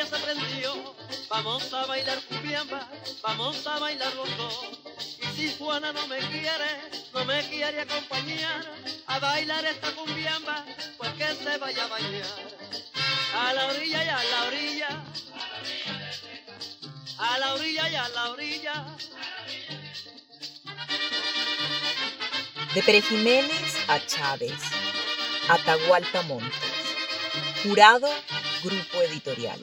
feria se prendió. Vamos a bailar cumbiamba, vamos a bailar los dos. Y si Juana no me quiere, no me quiere acompañar a bailar esta cumbiamba, pues que se vaya a bailar. A la orilla y a la orilla. A la orilla y a la orilla. De Pérez Jiménez a Chávez. Atahualpa Montes. Jurado, Grupo Editorial.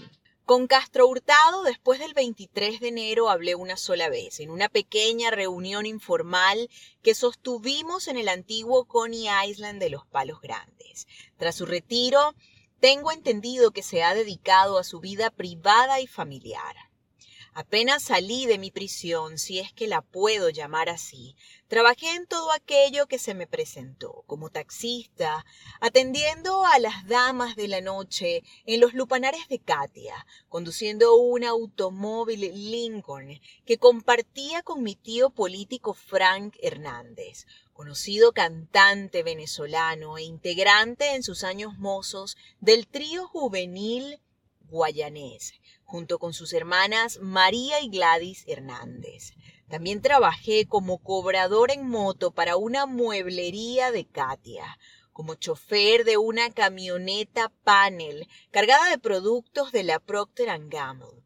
Con Castro Hurtado, después del 23 de enero, hablé una sola vez, en una pequeña reunión informal que sostuvimos en el antiguo Coney Island de los Palos Grandes. Tras su retiro, tengo entendido que se ha dedicado a su vida privada y familiar. Apenas salí de mi prisión, si es que la puedo llamar así, trabajé en todo aquello que se me presentó, como taxista, atendiendo a las damas de la noche en los lupanares de Katia, conduciendo un automóvil Lincoln que compartía con mi tío político Frank Hernández, conocido cantante venezolano e integrante en sus años mozos del trío juvenil guayanés, junto con sus hermanas María y Gladys Hernández. También trabajé como cobrador en moto para una mueblería de Katia, como chofer de una camioneta panel cargada de productos de la Procter Gamble,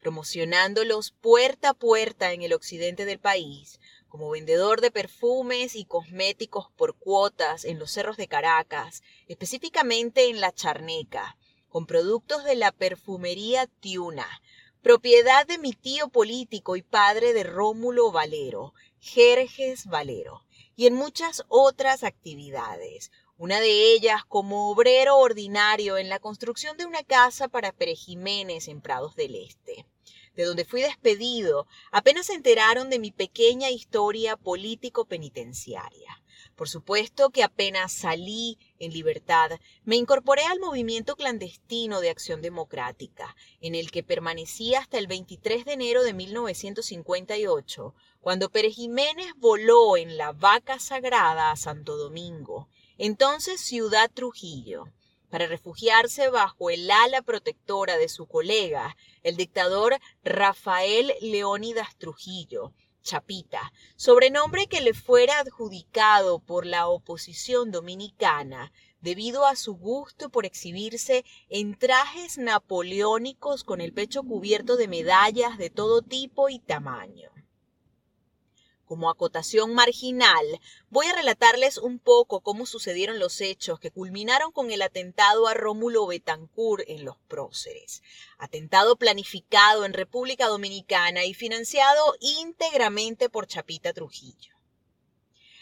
promocionándolos puerta a puerta en el occidente del país, como vendedor de perfumes y cosméticos por cuotas en los cerros de Caracas, específicamente en La Charneca, con productos de la perfumería Tiuna, propiedad de mi tío político y padre de Rómulo Valero, Jerjes Valero, y en muchas otras actividades, una de ellas como obrero ordinario en la construcción de una casa para Pérez Jiménez en Prados del Este de donde fui despedido, apenas se enteraron de mi pequeña historia político-penitenciaria. Por supuesto que apenas salí en libertad, me incorporé al movimiento clandestino de Acción Democrática, en el que permanecí hasta el 23 de enero de 1958, cuando Pérez Jiménez voló en la vaca sagrada a Santo Domingo, entonces ciudad Trujillo para refugiarse bajo el ala protectora de su colega, el dictador Rafael Leónidas Trujillo, Chapita, sobrenombre que le fuera adjudicado por la oposición dominicana debido a su gusto por exhibirse en trajes napoleónicos con el pecho cubierto de medallas de todo tipo y tamaño. Como acotación marginal, voy a relatarles un poco cómo sucedieron los hechos que culminaron con el atentado a Rómulo Betancourt en Los Próceres. Atentado planificado en República Dominicana y financiado íntegramente por Chapita Trujillo.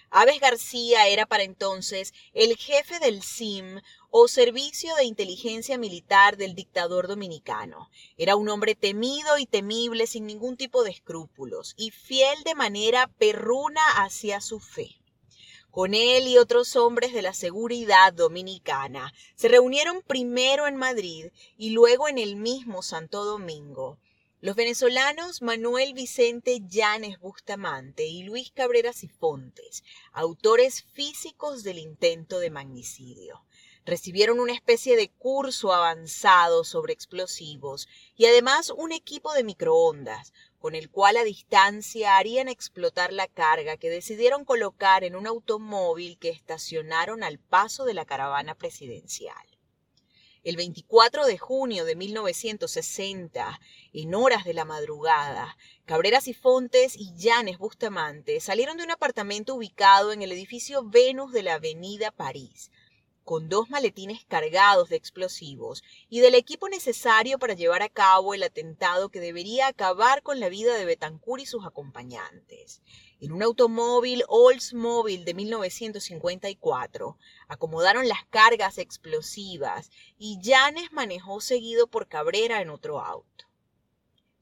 Aves García era para entonces el jefe del SIM o Servicio de Inteligencia Militar del dictador dominicano. Era un hombre temido y temible sin ningún tipo de escrúpulos y fiel de manera perruna hacia su fe. Con él y otros hombres de la seguridad dominicana se reunieron primero en Madrid y luego en el mismo Santo Domingo los venezolanos Manuel Vicente Llanes Bustamante y Luis Cabrera Sifontes, autores físicos del intento de magnicidio. Recibieron una especie de curso avanzado sobre explosivos y además un equipo de microondas, con el cual a distancia harían explotar la carga que decidieron colocar en un automóvil que estacionaron al paso de la caravana presidencial. El 24 de junio de 1960, en horas de la madrugada, Cabreras y Fontes y Llanes Bustamante salieron de un apartamento ubicado en el edificio Venus de la Avenida París, con dos maletines cargados de explosivos y del equipo necesario para llevar a cabo el atentado que debería acabar con la vida de Betancourt y sus acompañantes en un automóvil Oldsmobile de 1954. Acomodaron las cargas explosivas y Llanes manejó seguido por Cabrera en otro auto.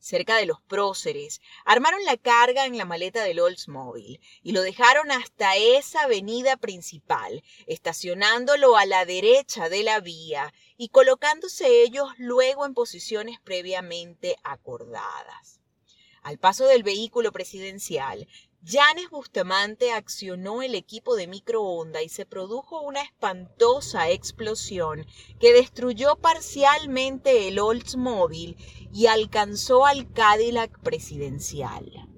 Cerca de los próceres, armaron la carga en la maleta del Oldsmobile y lo dejaron hasta esa avenida principal, estacionándolo a la derecha de la vía y colocándose ellos luego en posiciones previamente acordadas. Al paso del vehículo presidencial, Yanes Bustamante accionó el equipo de microonda y se produjo una espantosa explosión que destruyó parcialmente el Oldsmobile y alcanzó al Cadillac presidencial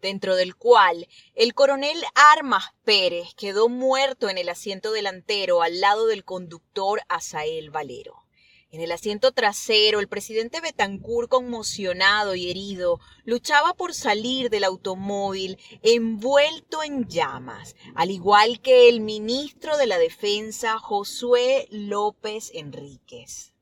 dentro del cual el coronel Armas Pérez quedó muerto en el asiento delantero al lado del conductor Asael Valero. En el asiento trasero, el presidente Betancourt, conmocionado y herido, luchaba por salir del automóvil envuelto en llamas, al igual que el ministro de la Defensa, Josué López Enríquez.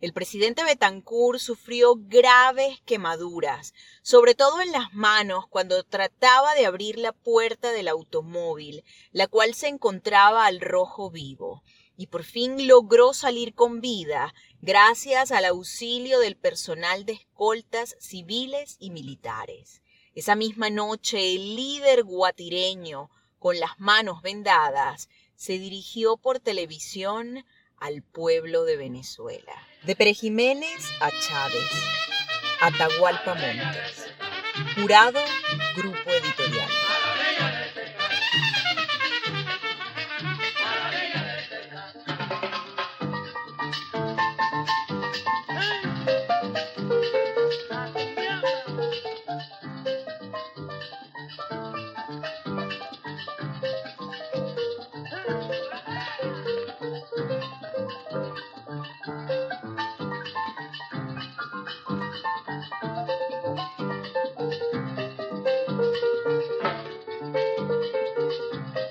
El presidente Betancourt sufrió graves quemaduras, sobre todo en las manos cuando trataba de abrir la puerta del automóvil, la cual se encontraba al rojo vivo y por fin logró salir con vida gracias al auxilio del personal de escoltas civiles y militares. Esa misma noche el líder guatireño, con las manos vendadas, se dirigió por televisión al pueblo de Venezuela. De Pere Jiménez a Chávez, Atahualpa Montes. Jurado, Grupo Editorial.